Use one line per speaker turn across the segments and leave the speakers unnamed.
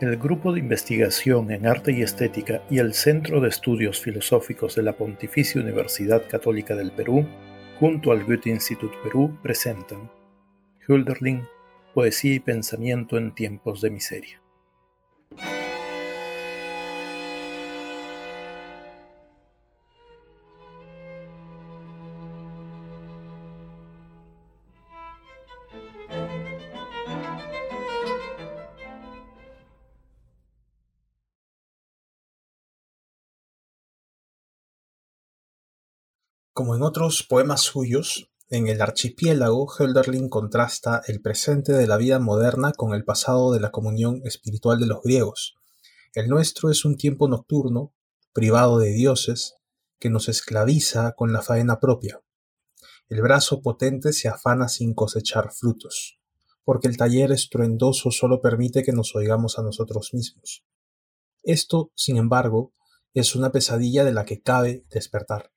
El Grupo de Investigación en Arte y Estética y el Centro de Estudios Filosóficos de la Pontificia Universidad Católica del Perú, junto al Goethe Institut Perú, presentan Hölderlin, Poesía y Pensamiento en Tiempos de Miseria.
Como en otros poemas suyos, en El archipiélago Hölderlin contrasta el presente de la vida moderna con el pasado de la comunión espiritual de los griegos. El nuestro es un tiempo nocturno, privado de dioses, que nos esclaviza con la faena propia. El brazo potente se afana sin cosechar frutos, porque el taller estruendoso solo permite que nos oigamos a nosotros mismos. Esto, sin embargo, es una pesadilla de la que cabe despertar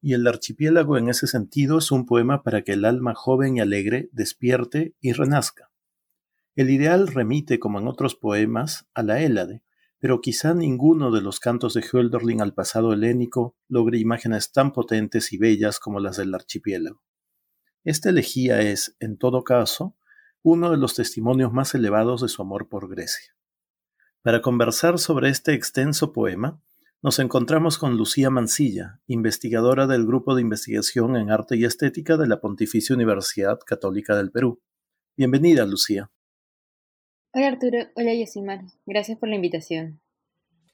y el archipiélago en ese sentido es un poema para que el alma joven y alegre despierte y renazca. El ideal remite, como en otros poemas, a la Hélade, pero quizá ninguno de los cantos de Hölderlin al pasado helénico logre imágenes tan potentes y bellas como las del archipiélago. Esta elegía es, en todo caso, uno de los testimonios más elevados de su amor por Grecia. Para conversar sobre este extenso poema, nos encontramos con Lucía Mancilla, investigadora del Grupo de Investigación en Arte y Estética de la Pontificia Universidad Católica del Perú. Bienvenida, Lucía.
Hola Arturo, hola Yosimar, gracias por la invitación.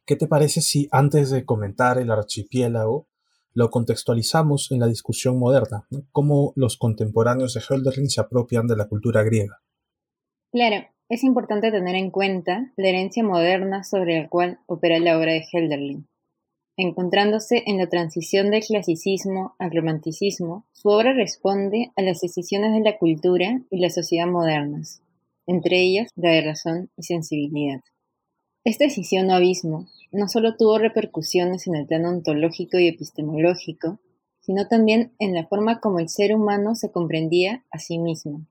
¿Qué te parece si antes de comentar el archipiélago lo contextualizamos en la discusión moderna? ¿Cómo los contemporáneos de Hölderlin se apropian de la cultura griega?
Claro, es importante tener en cuenta la herencia moderna sobre la cual opera la obra de Hölderlin. Encontrándose en la transición del clasicismo al romanticismo, su obra responde a las decisiones de la cultura y la sociedad modernas, entre ellas la de razón y sensibilidad. Esta decisión o abismo no solo tuvo repercusiones en el plano ontológico y epistemológico, sino también en la forma como el ser humano se comprendía a sí mismo.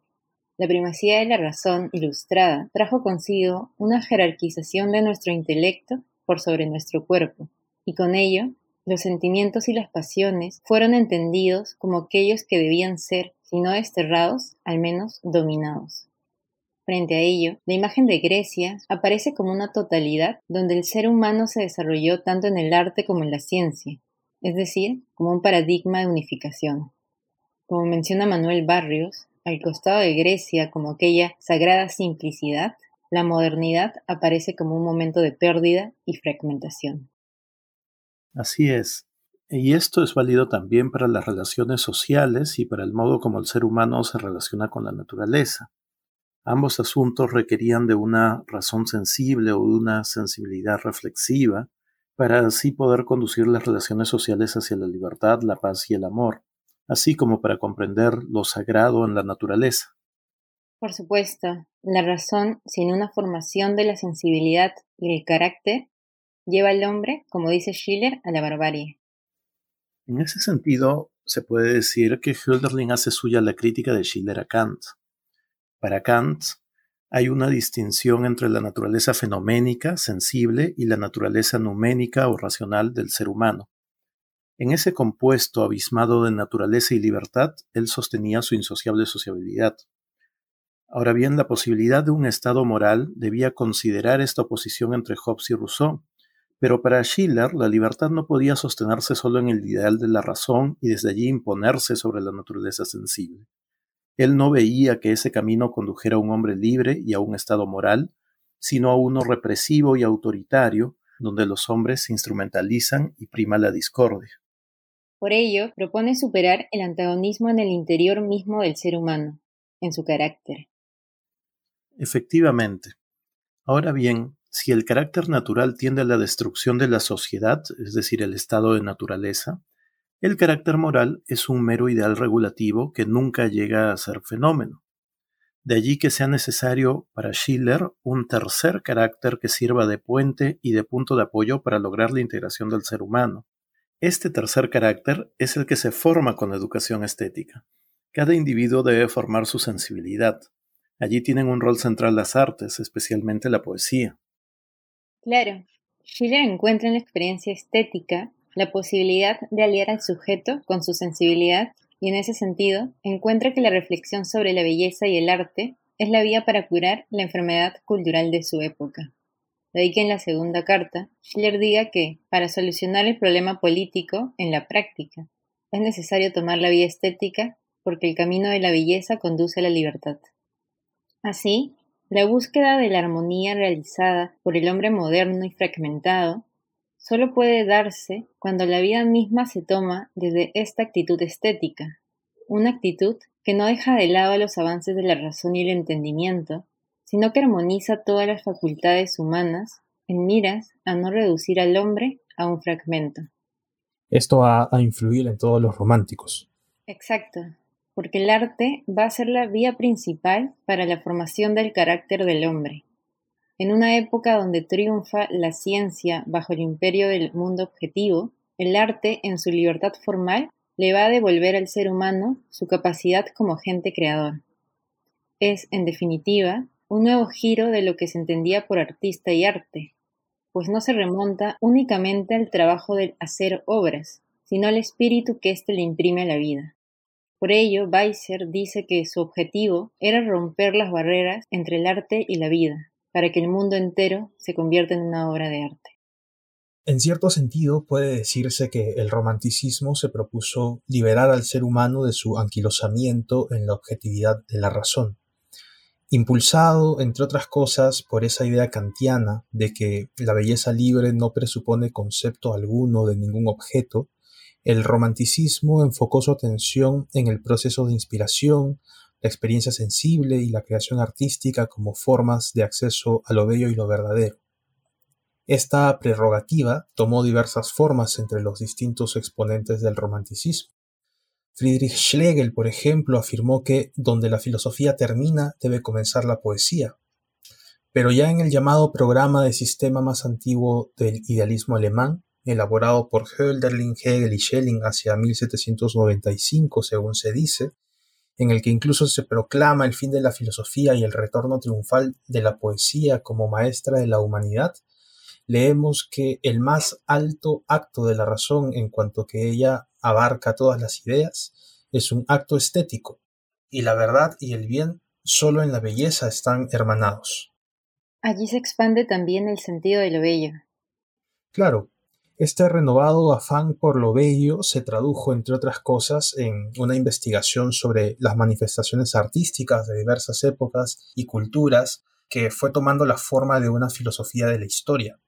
La primacía de la razón ilustrada trajo consigo una jerarquización de nuestro intelecto por sobre nuestro cuerpo, y con ello los sentimientos y las pasiones fueron entendidos como aquellos que debían ser, si no desterrados, al menos dominados. Frente a ello, la imagen de Grecia aparece como una totalidad donde el ser humano se desarrolló tanto en el arte como en la ciencia, es decir, como un paradigma de unificación. Como menciona Manuel Barrios, al costado de Grecia como aquella sagrada simplicidad, la modernidad aparece como un momento de pérdida y fragmentación.
Así es. Y esto es válido también para las relaciones sociales y para el modo como el ser humano se relaciona con la naturaleza. Ambos asuntos requerían de una razón sensible o de una sensibilidad reflexiva para así poder conducir las relaciones sociales hacia la libertad, la paz y el amor, así como para comprender lo sagrado en la naturaleza.
Por supuesto, la razón sin una formación de la sensibilidad y el carácter lleva al hombre, como dice Schiller, a la barbarie.
En ese sentido, se puede decir que Hölderlin hace suya la crítica de Schiller a Kant. Para Kant, hay una distinción entre la naturaleza fenoménica, sensible, y la naturaleza numénica o racional del ser humano. En ese compuesto abismado de naturaleza y libertad, él sostenía su insociable sociabilidad. Ahora bien, la posibilidad de un Estado moral debía considerar esta oposición entre Hobbes y Rousseau, pero para Schiller, la libertad no podía sostenerse solo en el ideal de la razón y desde allí imponerse sobre la naturaleza sensible. Él no veía que ese camino condujera a un hombre libre y a un estado moral, sino a uno represivo y autoritario, donde los hombres se instrumentalizan y prima la discordia.
Por ello, propone superar el antagonismo en el interior mismo del ser humano, en su carácter.
Efectivamente. Ahora bien, si el carácter natural tiende a la destrucción de la sociedad, es decir, el estado de naturaleza, el carácter moral es un mero ideal regulativo que nunca llega a ser fenómeno. De allí que sea necesario para Schiller un tercer carácter que sirva de puente y de punto de apoyo para lograr la integración del ser humano. Este tercer carácter es el que se forma con la educación estética. Cada individuo debe formar su sensibilidad. Allí tienen un rol central las artes, especialmente la poesía.
Claro, Schiller encuentra en la experiencia estética la posibilidad de aliar al sujeto con su sensibilidad y en ese sentido encuentra que la reflexión sobre la belleza y el arte es la vía para curar la enfermedad cultural de su época. De ahí que en la segunda carta Schiller diga que, para solucionar el problema político en la práctica, es necesario tomar la vía estética porque el camino de la belleza conduce a la libertad. Así, la búsqueda de la armonía realizada por el hombre moderno y fragmentado solo puede darse cuando la vida misma se toma desde esta actitud estética, una actitud que no deja de lado los avances de la razón y el entendimiento, sino que armoniza todas las facultades humanas en miras a no reducir al hombre a un fragmento.
Esto va a influir en todos los románticos.
Exacto, porque el arte va a ser la vía principal para la formación del carácter del hombre. En una época donde triunfa la ciencia bajo el imperio del mundo objetivo, el arte, en su libertad formal, le va a devolver al ser humano su capacidad como agente creador. Es, en definitiva, un nuevo giro de lo que se entendía por artista y arte, pues no se remonta únicamente al trabajo del hacer obras, sino al espíritu que éste le imprime a la vida. Por ello, Weiser dice que su objetivo era romper las barreras entre el arte y la vida, para que el mundo entero se convierta en una obra de arte.
En cierto sentido, puede decirse que el romanticismo se propuso liberar al ser humano de su anquilosamiento en la objetividad de la razón. Impulsado, entre otras cosas, por esa idea kantiana de que la belleza libre no presupone concepto alguno de ningún objeto, el romanticismo enfocó su atención en el proceso de inspiración, la experiencia sensible y la creación artística como formas de acceso a lo bello y lo verdadero. Esta prerrogativa tomó diversas formas entre los distintos exponentes del romanticismo. Friedrich Schlegel, por ejemplo, afirmó que donde la filosofía termina debe comenzar la poesía. Pero ya en el llamado programa de sistema más antiguo del idealismo alemán, elaborado por Hölderlin, Hegel y Schelling hacia 1795, según se dice, en el que incluso se proclama el fin de la filosofía y el retorno triunfal de la poesía como maestra de la humanidad, leemos que el más alto acto de la razón en cuanto que ella abarca todas las ideas es un acto estético, y la verdad y el bien solo en la belleza están hermanados.
Allí se expande también el sentido de lo bello.
Claro, este renovado afán por lo bello se tradujo, entre otras cosas, en una investigación sobre las manifestaciones artísticas de diversas épocas y culturas que fue tomando la forma de una filosofía de la historia.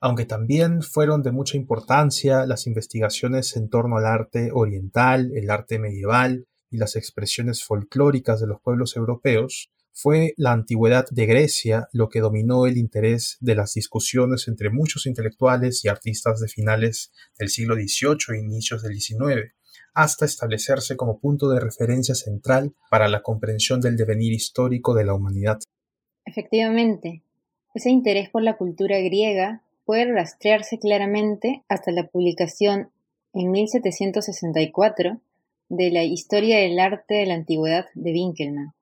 Aunque también fueron de mucha importancia las investigaciones en torno al arte oriental, el arte medieval y las expresiones folclóricas de los pueblos europeos, fue la antigüedad de Grecia lo que dominó el interés de las discusiones entre muchos intelectuales y artistas de finales del siglo XVIII e inicios del XIX, hasta establecerse como punto de referencia central para la comprensión del devenir histórico de la humanidad.
Efectivamente, ese interés por la cultura griega puede rastrearse claramente hasta la publicación en 1764 de la Historia del Arte de la Antigüedad de Winkelmann.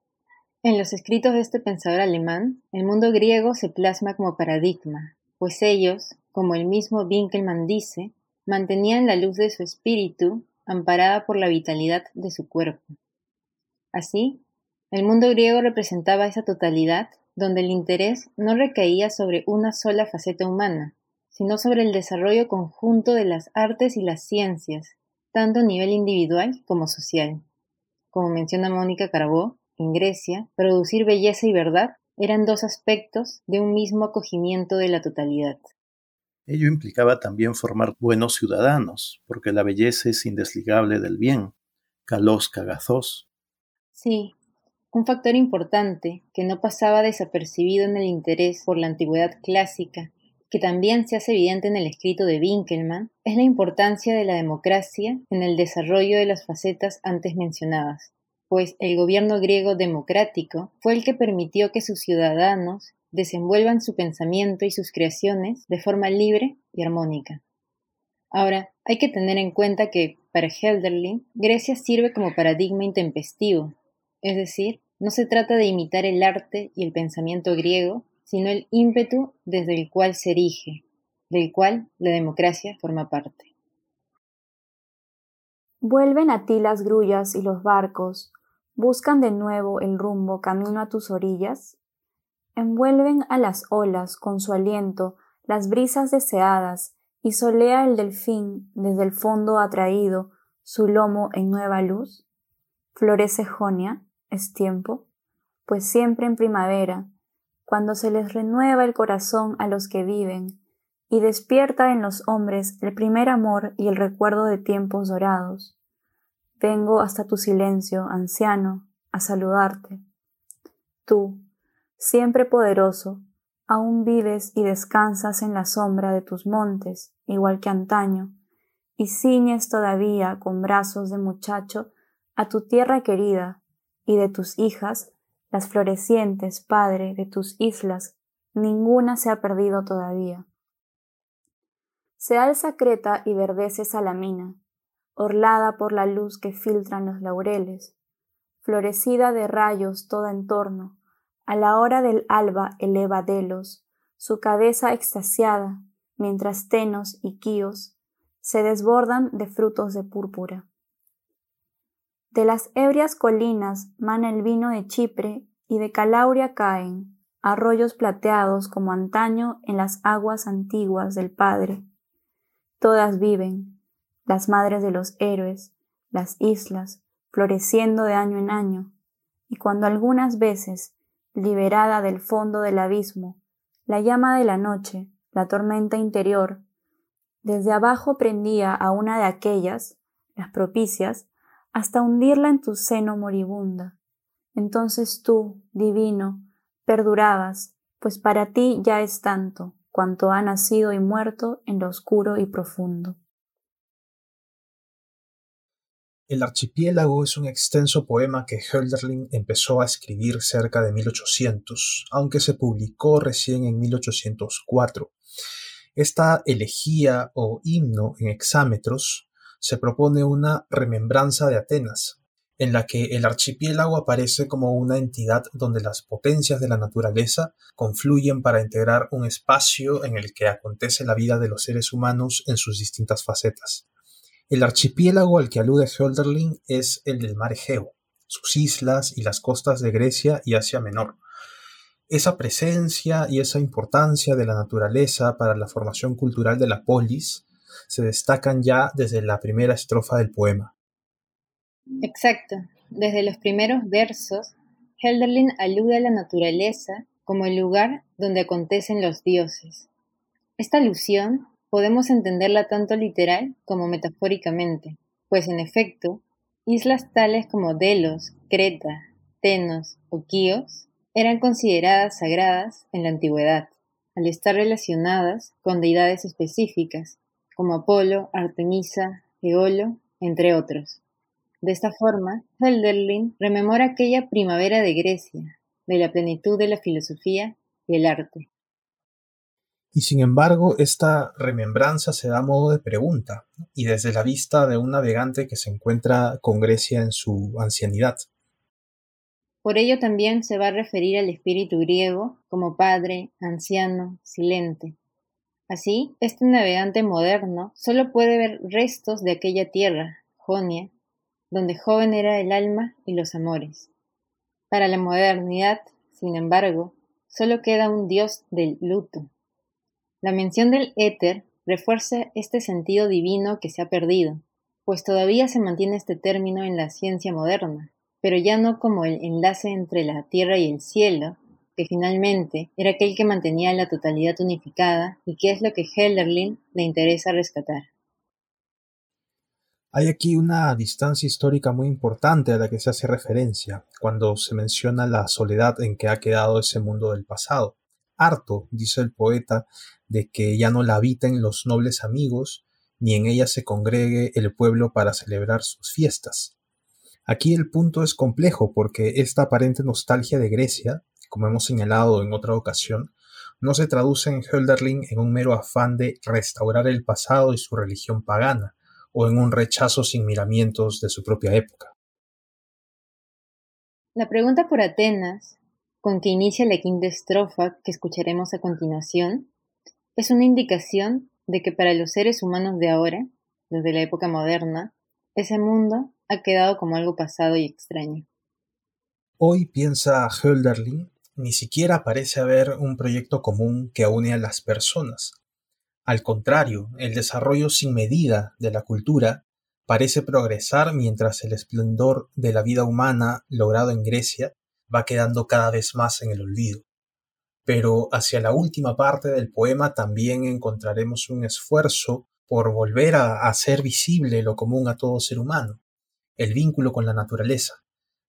En los escritos de este pensador alemán, el mundo griego se plasma como paradigma, pues ellos, como el mismo Winkelmann dice, mantenían la luz de su espíritu amparada por la vitalidad de su cuerpo. Así, el mundo griego representaba esa totalidad donde el interés no recaía sobre una sola faceta humana, sino sobre el desarrollo conjunto de las artes y las ciencias, tanto a nivel individual como social. Como menciona Mónica Carbó, en Grecia, producir belleza y verdad eran dos aspectos de un mismo acogimiento de la totalidad.
Ello implicaba también formar buenos ciudadanos, porque la belleza es indesligable del bien. Calos cagazos.
Sí, un factor importante que no pasaba desapercibido en el interés por la antigüedad clásica, que también se hace evidente en el escrito de Winkelmann, es la importancia de la democracia en el desarrollo de las facetas antes mencionadas pues el gobierno griego democrático fue el que permitió que sus ciudadanos desenvuelvan su pensamiento y sus creaciones de forma libre y armónica. Ahora, hay que tener en cuenta que, para Helderlin, Grecia sirve como paradigma intempestivo, es decir, no se trata de imitar el arte y el pensamiento griego, sino el ímpetu desde el cual se erige, del cual la democracia forma parte.
Vuelven a ti las grullas y los barcos, buscan de nuevo el rumbo camino a tus orillas, envuelven a las olas con su aliento las brisas deseadas y solea el delfín desde el fondo atraído su lomo en nueva luz. Florece Jonia, es tiempo, pues siempre en primavera, cuando se les renueva el corazón a los que viven, y despierta en los hombres el primer amor y el recuerdo de tiempos dorados. Vengo hasta tu silencio, anciano, a saludarte. Tú, siempre poderoso, aún vives y descansas en la sombra de tus montes, igual que antaño, y ciñes todavía con brazos de muchacho a tu tierra querida, y de tus hijas, las florecientes, Padre, de tus islas, ninguna se ha perdido todavía. Se alza Creta y verdece Salamina, orlada por la luz que filtran los laureles, florecida de rayos toda en torno, a la hora del alba eleva Delos, su cabeza extasiada, mientras Tenos y Quíos se desbordan de frutos de púrpura. De las ebrias colinas mana el vino de Chipre y de Calauria caen arroyos plateados como antaño en las aguas antiguas del Padre. Todas viven, las madres de los héroes, las islas, floreciendo de año en año, y cuando algunas veces, liberada del fondo del abismo, la llama de la noche, la tormenta interior, desde abajo prendía a una de aquellas, las propicias, hasta hundirla en tu seno moribunda. Entonces tú, divino, perdurabas, pues para ti ya es tanto cuanto ha nacido y muerto en lo oscuro y profundo.
El archipiélago es un extenso poema que Hölderlin empezó a escribir cerca de 1800, aunque se publicó recién en 1804. Esta elegía o himno en hexámetros se propone una remembranza de Atenas, en la que el archipiélago aparece como una entidad donde las potencias de la naturaleza confluyen para integrar un espacio en el que acontece la vida de los seres humanos en sus distintas facetas. El archipiélago al que alude Hölderlin es el del mar Egeo, sus islas y las costas de Grecia y Asia Menor. Esa presencia y esa importancia de la naturaleza para la formación cultural de la polis se destacan ya desde la primera estrofa del poema.
Exacto. Desde los primeros versos, Hölderlin alude a la naturaleza como el lugar donde acontecen los dioses. Esta alusión podemos entenderla tanto literal como metafóricamente, pues en efecto, islas tales como Delos, Creta, Tenos o Quíos eran consideradas sagradas en la antigüedad, al estar relacionadas con deidades específicas, como Apolo, Artemisa, Eolo, entre otros. De esta forma, Hölderlin rememora aquella primavera de Grecia, de la plenitud de la filosofía y el arte.
Y sin embargo, esta remembranza se da a modo de pregunta, y desde la vista de un navegante que se encuentra con Grecia en su ancianidad.
Por ello también se va a referir al espíritu griego como padre, anciano, silente. Así, este navegante moderno solo puede ver restos de aquella tierra, Jonia, donde joven era el alma y los amores. Para la modernidad, sin embargo, solo queda un dios del luto, la mención del éter refuerza este sentido divino que se ha perdido, pues todavía se mantiene este término en la ciencia moderna, pero ya no como el enlace entre la tierra y el cielo, que finalmente era aquel que mantenía la totalidad unificada y que es lo que Helderlin le interesa rescatar.
Hay aquí una distancia histórica muy importante a la que se hace referencia cuando se menciona la soledad en que ha quedado ese mundo del pasado. Harto, dice el poeta, de que ya no la habiten los nobles amigos, ni en ella se congregue el pueblo para celebrar sus fiestas. Aquí el punto es complejo porque esta aparente nostalgia de Grecia, como hemos señalado en otra ocasión, no se traduce en Hölderlin en un mero afán de restaurar el pasado y su religión pagana, o en un rechazo sin miramientos de su propia época.
La pregunta por Atenas con que inicia la quinta estrofa que escucharemos a continuación, es una indicación de que para los seres humanos de ahora, desde la época moderna, ese mundo ha quedado como algo pasado y extraño.
Hoy piensa Hölderlin, ni siquiera parece haber un proyecto común que une a las personas. Al contrario, el desarrollo sin medida de la cultura parece progresar mientras el esplendor de la vida humana logrado en Grecia va quedando cada vez más en el olvido. Pero hacia la última parte del poema también encontraremos un esfuerzo por volver a hacer visible lo común a todo ser humano, el vínculo con la naturaleza,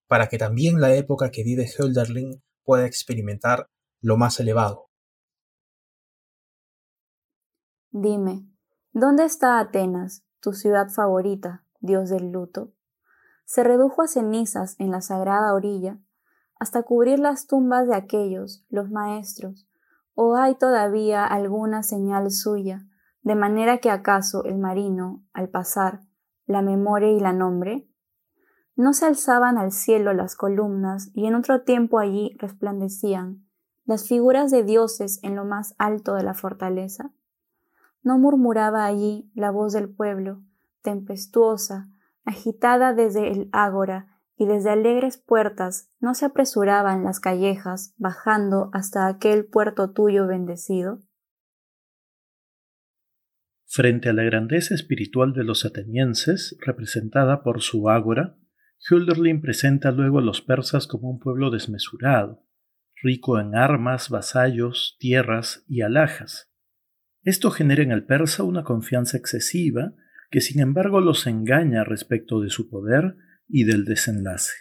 para que también la época que vive Hölderlin pueda experimentar lo más elevado.
Dime, ¿dónde está Atenas, tu ciudad favorita, dios del luto? Se redujo a cenizas en la sagrada orilla hasta cubrir las tumbas de aquellos, los maestros, o hay todavía alguna señal suya, de manera que acaso el marino, al pasar, la memoria y la nombre? ¿No se alzaban al cielo las columnas y en otro tiempo allí resplandecían las figuras de dioses en lo más alto de la fortaleza? ¿No murmuraba allí la voz del pueblo, tempestuosa, agitada desde el ágora y desde alegres puertas no se apresuraban las callejas bajando hasta aquel puerto tuyo bendecido?
Frente a la grandeza espiritual de los atenienses, representada por su ágora, Hölderlin presenta luego a los persas como un pueblo desmesurado, rico en armas, vasallos, tierras y alhajas. Esto genera en el persa una confianza excesiva que sin embargo los engaña respecto de su poder y del desenlace.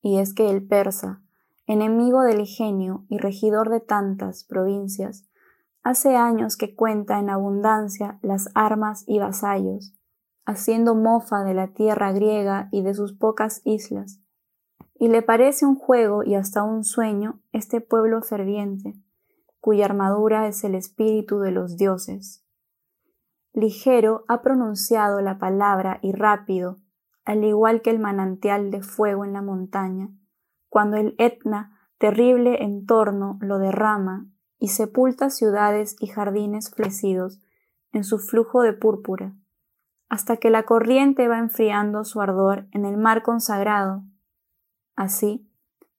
Y es que el persa, enemigo del genio y regidor de tantas provincias, hace años que cuenta en abundancia las armas y vasallos, haciendo mofa de la tierra griega y de sus pocas islas, y le parece un juego y hasta un sueño este pueblo ferviente, cuya armadura es el espíritu de los dioses ligero ha pronunciado la palabra y rápido, al igual que el manantial de fuego en la montaña, cuando el Etna, terrible entorno, lo derrama y sepulta ciudades y jardines flecidos en su flujo de púrpura, hasta que la corriente va enfriando su ardor en el mar consagrado. Así,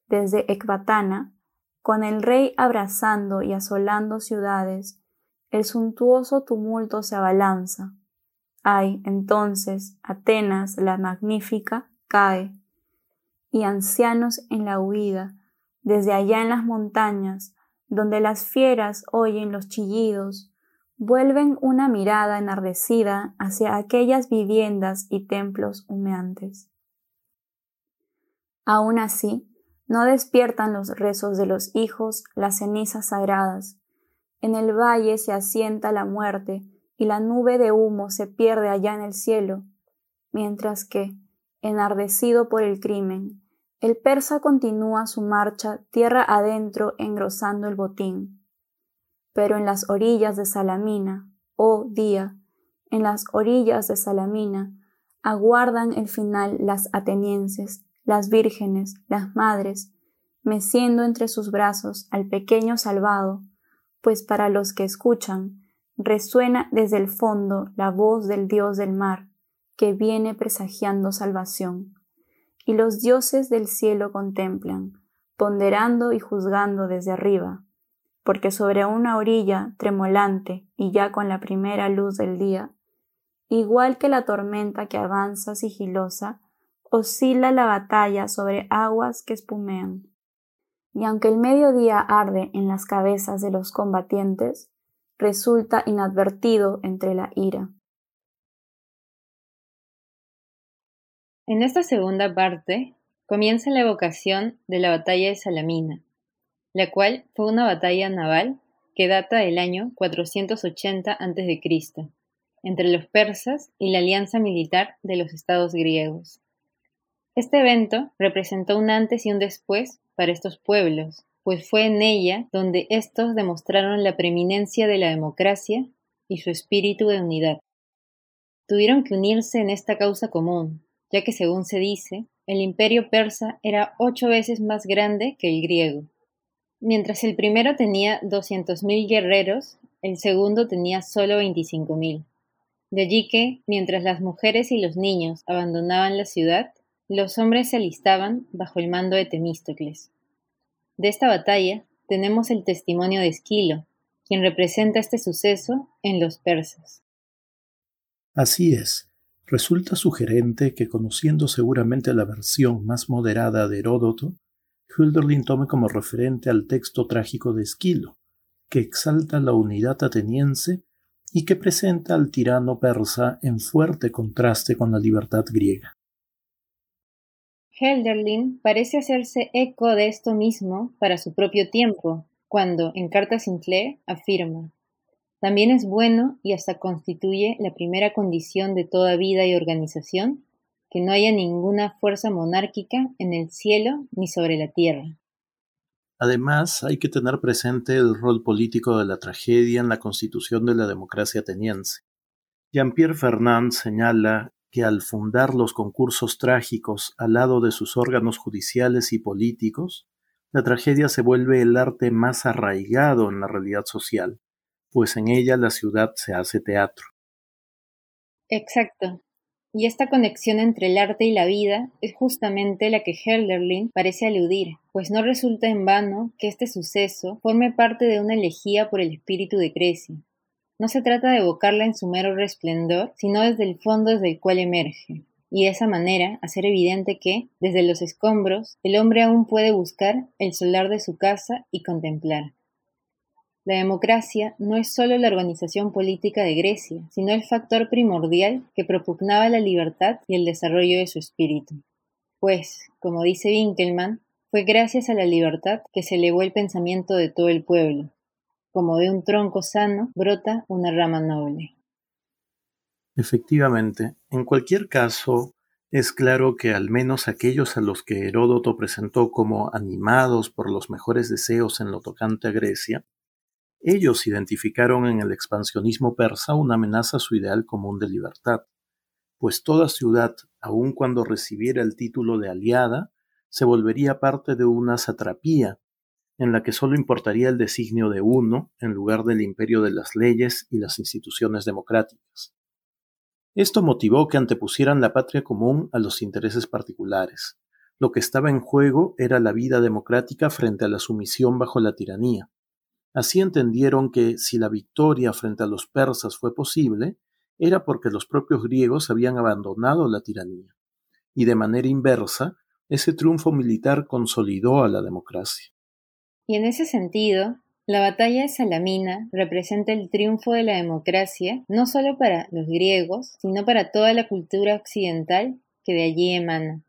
desde Ecbatana, con el rey abrazando y asolando ciudades, el suntuoso tumulto se abalanza. Ay, entonces, Atenas la magnífica cae, y ancianos en la huida, desde allá en las montañas, donde las fieras oyen los chillidos, vuelven una mirada enardecida hacia aquellas viviendas y templos humeantes. Aún así, no despiertan los rezos de los hijos las cenizas sagradas, en el valle se asienta la muerte y la nube de humo se pierde allá en el cielo, mientras que, enardecido por el crimen, el persa continúa su marcha tierra adentro engrosando el botín. Pero en las orillas de Salamina, oh día, en las orillas de Salamina, aguardan el final las atenienses, las vírgenes, las madres, meciendo entre sus brazos al pequeño salvado, pues para los que escuchan resuena desde el fondo la voz del Dios del mar, que viene presagiando salvación. Y los dioses del cielo contemplan, ponderando y juzgando desde arriba, porque sobre una orilla tremolante y ya con la primera luz del día, igual que la tormenta que avanza sigilosa, oscila la batalla sobre aguas que espumean y aunque el mediodía arde en las cabezas de los combatientes, resulta inadvertido entre la ira.
En esta segunda parte comienza la evocación de la batalla de Salamina, la cual fue una batalla naval que data del año 480 a.C., entre los persas y la alianza militar de los estados griegos. Este evento representó un antes y un después para estos pueblos, pues fue en ella donde éstos demostraron la preeminencia de la democracia y su espíritu de unidad. Tuvieron que unirse en esta causa común, ya que según se dice, el imperio persa era ocho veces más grande que el griego. Mientras el primero tenía 200.000 guerreros, el segundo tenía solo 25.000. De allí que, mientras las mujeres y los niños abandonaban la ciudad, los hombres se alistaban bajo el mando de Temístocles. De esta batalla tenemos el testimonio de Esquilo, quien representa este suceso en los persas.
Así es. Resulta sugerente que, conociendo seguramente la versión más moderada de Heródoto, Hölderlin tome como referente al texto trágico de Esquilo, que exalta la unidad ateniense y que presenta al tirano persa en fuerte contraste con la libertad griega.
Hölderlin parece hacerse eco de esto mismo para su propio tiempo, cuando, en Carta Sinclair, afirma también es bueno y hasta constituye la primera condición de toda vida y organización que no haya ninguna fuerza monárquica en el cielo ni sobre la tierra.
Además, hay que tener presente el rol político de la tragedia en la constitución de la democracia ateniense. Jean-Pierre Fernand señala que al fundar los concursos trágicos al lado de sus órganos judiciales y políticos, la tragedia se vuelve el arte más arraigado en la realidad social, pues en ella la ciudad se hace teatro.
Exacto. Y esta conexión entre el arte y la vida es justamente la que Hölderlin parece aludir, pues no resulta en vano que este suceso forme parte de una elegía por el espíritu de Grecia. No se trata de evocarla en su mero resplendor, sino desde el fondo desde el cual emerge, y de esa manera hacer evidente que, desde los escombros, el hombre aún puede buscar el solar de su casa y contemplar. La democracia no es sólo la organización política de Grecia, sino el factor primordial que propugnaba la libertad y el desarrollo de su espíritu. Pues, como dice Winkelmann, fue gracias a la libertad que se elevó el pensamiento de todo el pueblo. Como de un tronco sano brota una rama noble.
Efectivamente, en cualquier caso, es claro que al menos aquellos a los que Heródoto presentó como animados por los mejores deseos en lo tocante a Grecia, ellos identificaron en el expansionismo persa una amenaza a su ideal común de libertad, pues toda ciudad, aun cuando recibiera el título de aliada, se volvería parte de una satrapía, en la que sólo importaría el designio de uno en lugar del imperio de las leyes y las instituciones democráticas. Esto motivó que antepusieran la patria común a los intereses particulares. Lo que estaba en juego era la vida democrática frente a la sumisión bajo la tiranía. Así entendieron que si la victoria frente a los persas fue posible, era porque los propios griegos habían abandonado la tiranía, y de manera inversa, ese triunfo militar consolidó a la democracia.
Y en ese sentido, la batalla de Salamina representa el triunfo de la democracia no solo para los griegos, sino para toda la cultura occidental que de allí emana.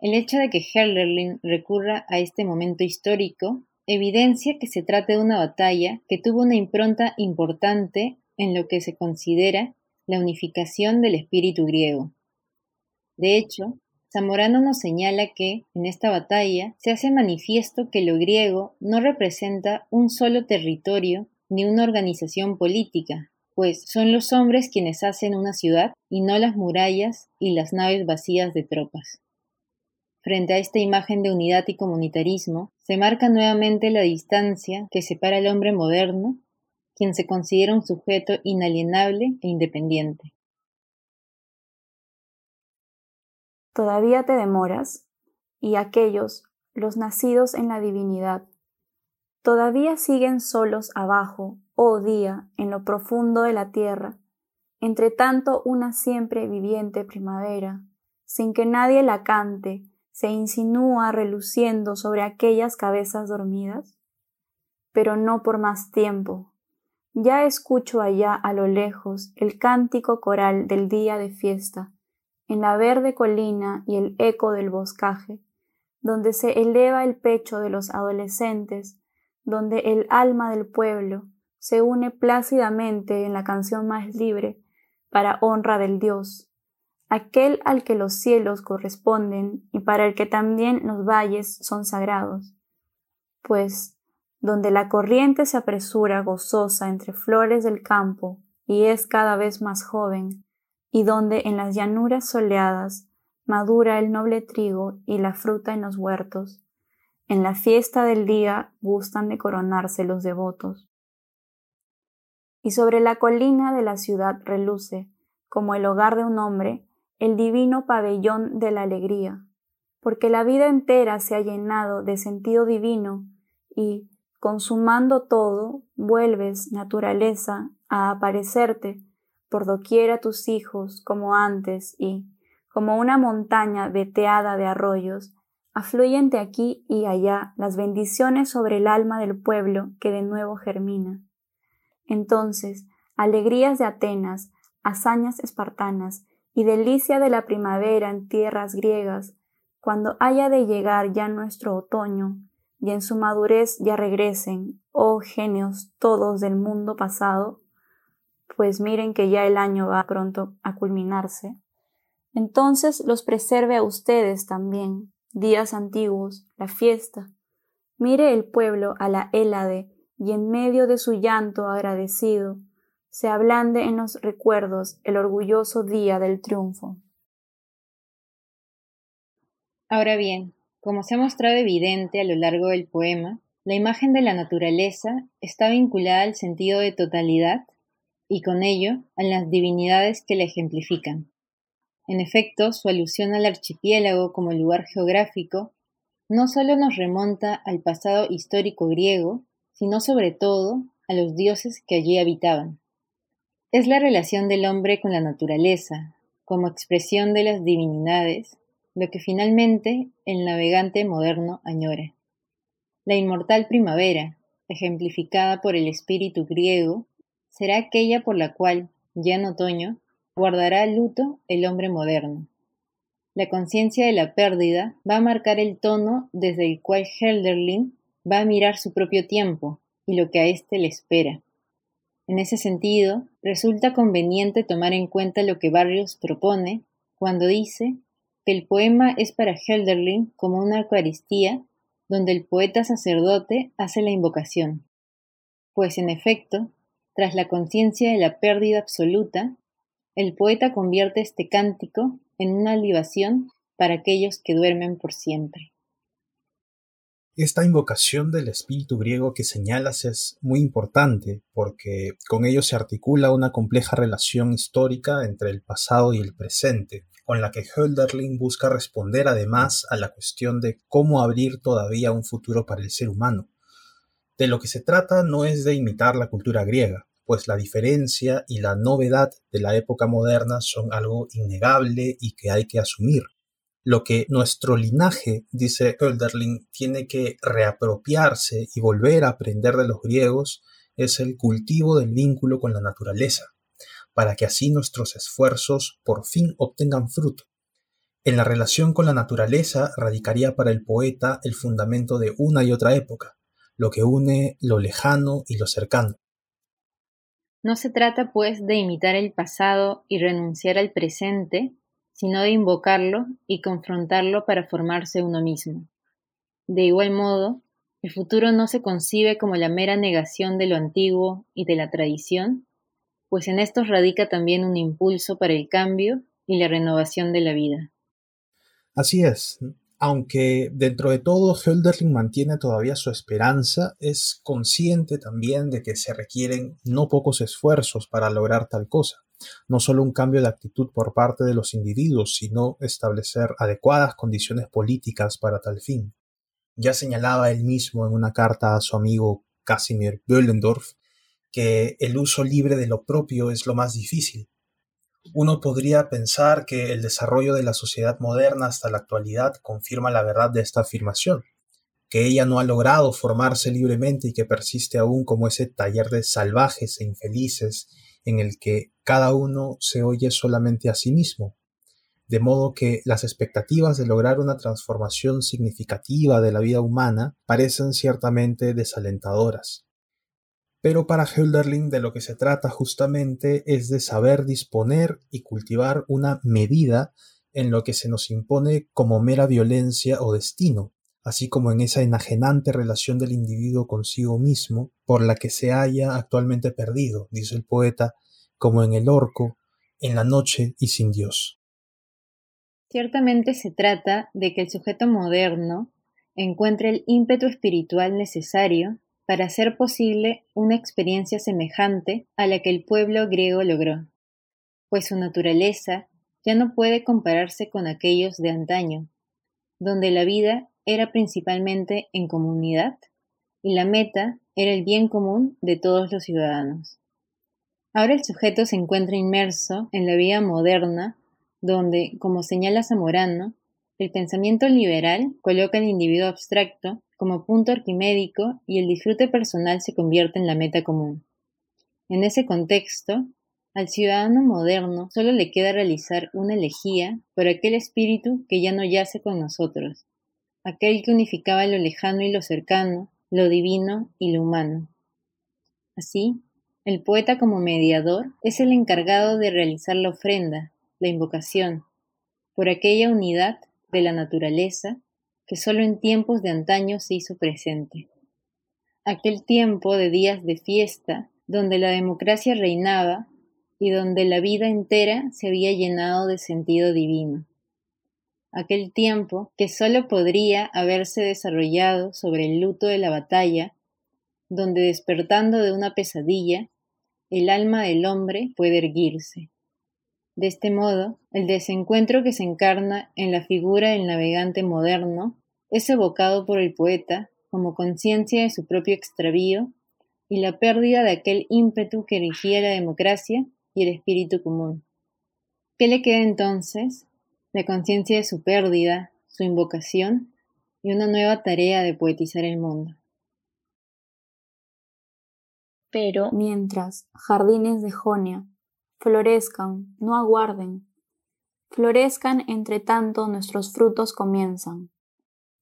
El hecho de que Herderlin recurra a este momento histórico evidencia que se trata de una batalla que tuvo una impronta importante en lo que se considera la unificación del espíritu griego. De hecho, Zamorano nos señala que, en esta batalla, se hace manifiesto que lo griego no representa un solo territorio ni una organización política, pues son los hombres quienes hacen una ciudad y no las murallas y las naves vacías de tropas. Frente a esta imagen de unidad y comunitarismo, se marca nuevamente la distancia que separa al hombre moderno, quien se considera un sujeto inalienable e independiente.
Todavía te demoras, y aquellos, los nacidos en la divinidad, todavía siguen solos abajo, oh día, en lo profundo de la tierra, entre tanto una siempre viviente primavera, sin que nadie la cante, se insinúa reluciendo sobre aquellas cabezas dormidas? Pero no por más tiempo. Ya escucho allá a lo lejos el cántico coral del día de fiesta, en la verde colina y el eco del boscaje, donde se eleva el pecho de los adolescentes, donde el alma del pueblo se une plácidamente en la canción más libre para honra del Dios, aquel al que los cielos corresponden y para el que también los valles son sagrados. Pues, donde la corriente se apresura gozosa entre flores del campo y es cada vez más joven, y donde en las llanuras soleadas, madura el noble trigo y la fruta en los huertos. En la fiesta del día gustan de coronarse los devotos. Y sobre la colina de la ciudad reluce, como el hogar de un hombre, el divino pabellón de la alegría, porque la vida entera se ha llenado de sentido divino y, consumando todo, vuelves, naturaleza, a aparecerte por doquiera tus hijos como antes y, como una montaña veteada de arroyos, afluyen de aquí y allá las bendiciones sobre el alma del pueblo que de nuevo germina. Entonces, alegrías de Atenas, hazañas espartanas y delicia de la primavera en tierras griegas, cuando haya de llegar ya nuestro otoño, y en su madurez ya regresen, oh genios todos del mundo pasado, pues miren que ya el año va pronto a culminarse, entonces los preserve a ustedes también, días antiguos, la fiesta. Mire el pueblo a la Hélade, y en medio de su llanto agradecido, se ablande en los recuerdos el orgulloso día del triunfo.
Ahora bien, como se ha mostrado evidente a lo largo del poema, la imagen de la naturaleza está vinculada al sentido de totalidad y con ello a las divinidades que la ejemplifican. En efecto, su alusión al archipiélago como lugar geográfico no solo nos remonta al pasado histórico griego, sino sobre todo a los dioses que allí habitaban. Es la relación del hombre con la naturaleza, como expresión de las divinidades, lo que finalmente el navegante moderno añora. La inmortal primavera, ejemplificada por el espíritu griego, será aquella por la cual, ya en otoño, guardará luto el hombre moderno. La conciencia de la pérdida va a marcar el tono desde el cual Helderlin va a mirar su propio tiempo y lo que a éste le espera. En ese sentido, resulta conveniente tomar en cuenta lo que Barrios propone cuando dice que el poema es para Helderlin como una Eucaristía donde el poeta sacerdote hace la invocación. Pues en efecto, tras la conciencia de la pérdida absoluta, el poeta convierte este cántico en una libación para aquellos que duermen por siempre.
Esta invocación del espíritu griego que señalas es muy importante porque con ello se articula una compleja relación histórica entre el pasado y el presente, con la que Hölderlin busca responder además a la cuestión de cómo abrir todavía un futuro para el ser humano. De lo que se trata no es de imitar la cultura griega, pues la diferencia y la novedad de la época moderna son algo innegable y que hay que asumir. Lo que nuestro linaje, dice Hölderlin, tiene que reapropiarse y volver a aprender de los griegos es el cultivo del vínculo con la naturaleza, para que así nuestros esfuerzos por fin obtengan fruto. En la relación con la naturaleza radicaría para el poeta el fundamento de una y otra época, lo que une lo lejano y lo cercano.
No se trata, pues, de imitar el pasado y renunciar al presente, sino de invocarlo y confrontarlo para formarse uno mismo. De igual modo, el futuro no se concibe como la mera negación de lo antiguo y de la tradición, pues en esto radica también un impulso para el cambio y la renovación de la vida.
Así es, aunque dentro de todo Hölderlin mantiene todavía su esperanza, es consciente también de que se requieren no pocos esfuerzos para lograr tal cosa. No solo un cambio de actitud por parte de los individuos, sino establecer adecuadas condiciones políticas para tal fin. Ya señalaba él mismo en una carta a su amigo Casimir Böllendorf que el uso libre de lo propio es lo más difícil, uno podría pensar que el desarrollo de la sociedad moderna hasta la actualidad confirma la verdad de esta afirmación, que ella no ha logrado formarse libremente y que persiste aún como ese taller de salvajes e infelices en el que cada uno se oye solamente a sí mismo, de modo que las expectativas de lograr una transformación significativa de la vida humana parecen ciertamente desalentadoras. Pero para Hölderlin de lo que se trata justamente es de saber disponer y cultivar una medida en lo que se nos impone como mera violencia o destino, así como en esa enajenante relación del individuo consigo mismo por la que se haya actualmente perdido, dice el poeta, como en el orco, en la noche y sin Dios.
Ciertamente se trata de que el sujeto moderno encuentre el ímpetu espiritual necesario para hacer posible una experiencia semejante a la que el pueblo griego logró, pues su naturaleza ya no puede compararse con aquellos de antaño, donde la vida era principalmente en comunidad y la meta era el bien común de todos los ciudadanos. Ahora el sujeto se encuentra inmerso en la vida moderna, donde, como señala Zamorano, el pensamiento liberal coloca al individuo abstracto como punto arquimédico y el disfrute personal se convierte en la meta común. En ese contexto, al ciudadano moderno solo le queda realizar una elegía por aquel espíritu que ya no yace con nosotros, aquel que unificaba lo lejano y lo cercano, lo divino y lo humano. Así, el poeta como mediador es el encargado de realizar la ofrenda, la invocación, por aquella unidad de la naturaleza que solo en tiempos de antaño se hizo presente. Aquel tiempo de días de fiesta, donde la democracia reinaba y donde la vida entera se había llenado de sentido divino. Aquel tiempo que solo podría haberse desarrollado sobre el luto de la batalla, donde despertando de una pesadilla, el alma del hombre puede erguirse. De este modo, el desencuentro que se encarna en la figura del navegante moderno es evocado por el poeta como conciencia de su propio extravío y la pérdida de aquel ímpetu que erigía la democracia y el espíritu común. ¿Qué le queda entonces? La conciencia de su pérdida, su invocación y una nueva tarea de poetizar el mundo.
Pero mientras jardines de Jonia florezcan, no aguarden. Florezcan entre tanto nuestros frutos comienzan.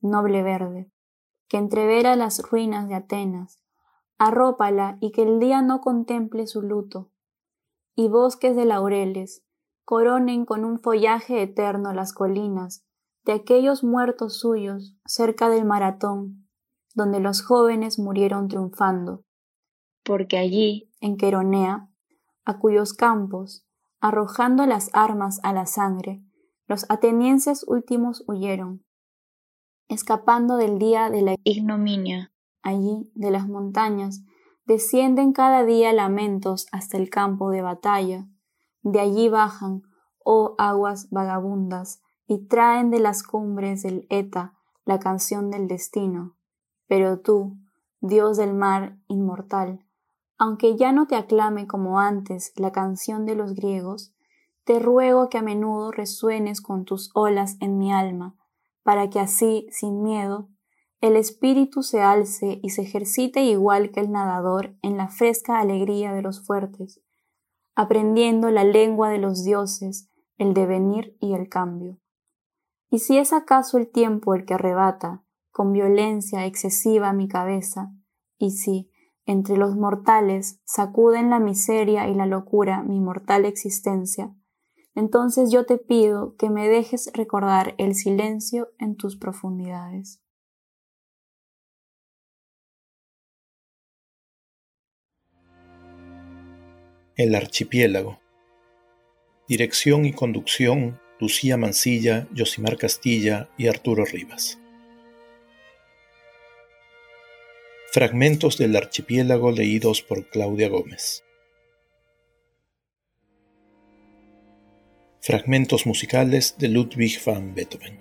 Noble verde, que entrevera las ruinas de Atenas, arrópala y que el día no contemple su luto. Y bosques de laureles, coronen con un follaje eterno las colinas de aquellos muertos suyos cerca del maratón, donde los jóvenes murieron triunfando. Porque allí, en Queronea, a cuyos campos, arrojando las armas a la sangre, los atenienses últimos huyeron, escapando del día de la ignominia. Allí, de las montañas, descienden cada día lamentos hasta el campo de batalla. De allí bajan, oh aguas vagabundas, y traen de las cumbres del Eta la canción del destino. Pero tú, Dios del mar inmortal, aunque ya no te aclame como antes la canción de los griegos, te ruego que a menudo resuenes con tus olas en mi alma, para que así, sin miedo, el espíritu se alce y se ejercite igual que el nadador en la fresca alegría de los fuertes, aprendiendo la lengua de los dioses, el devenir y el cambio. Y si es acaso el tiempo el que arrebata, con violencia excesiva mi cabeza, y si, entre los mortales sacuden la miseria y la locura mi mortal existencia, entonces yo te pido que me dejes recordar el silencio en tus profundidades.
El archipiélago. Dirección y conducción, Lucía Mancilla, Yosimar Castilla y Arturo Rivas. Fragmentos del archipiélago leídos por Claudia Gómez. Fragmentos musicales de Ludwig van Beethoven.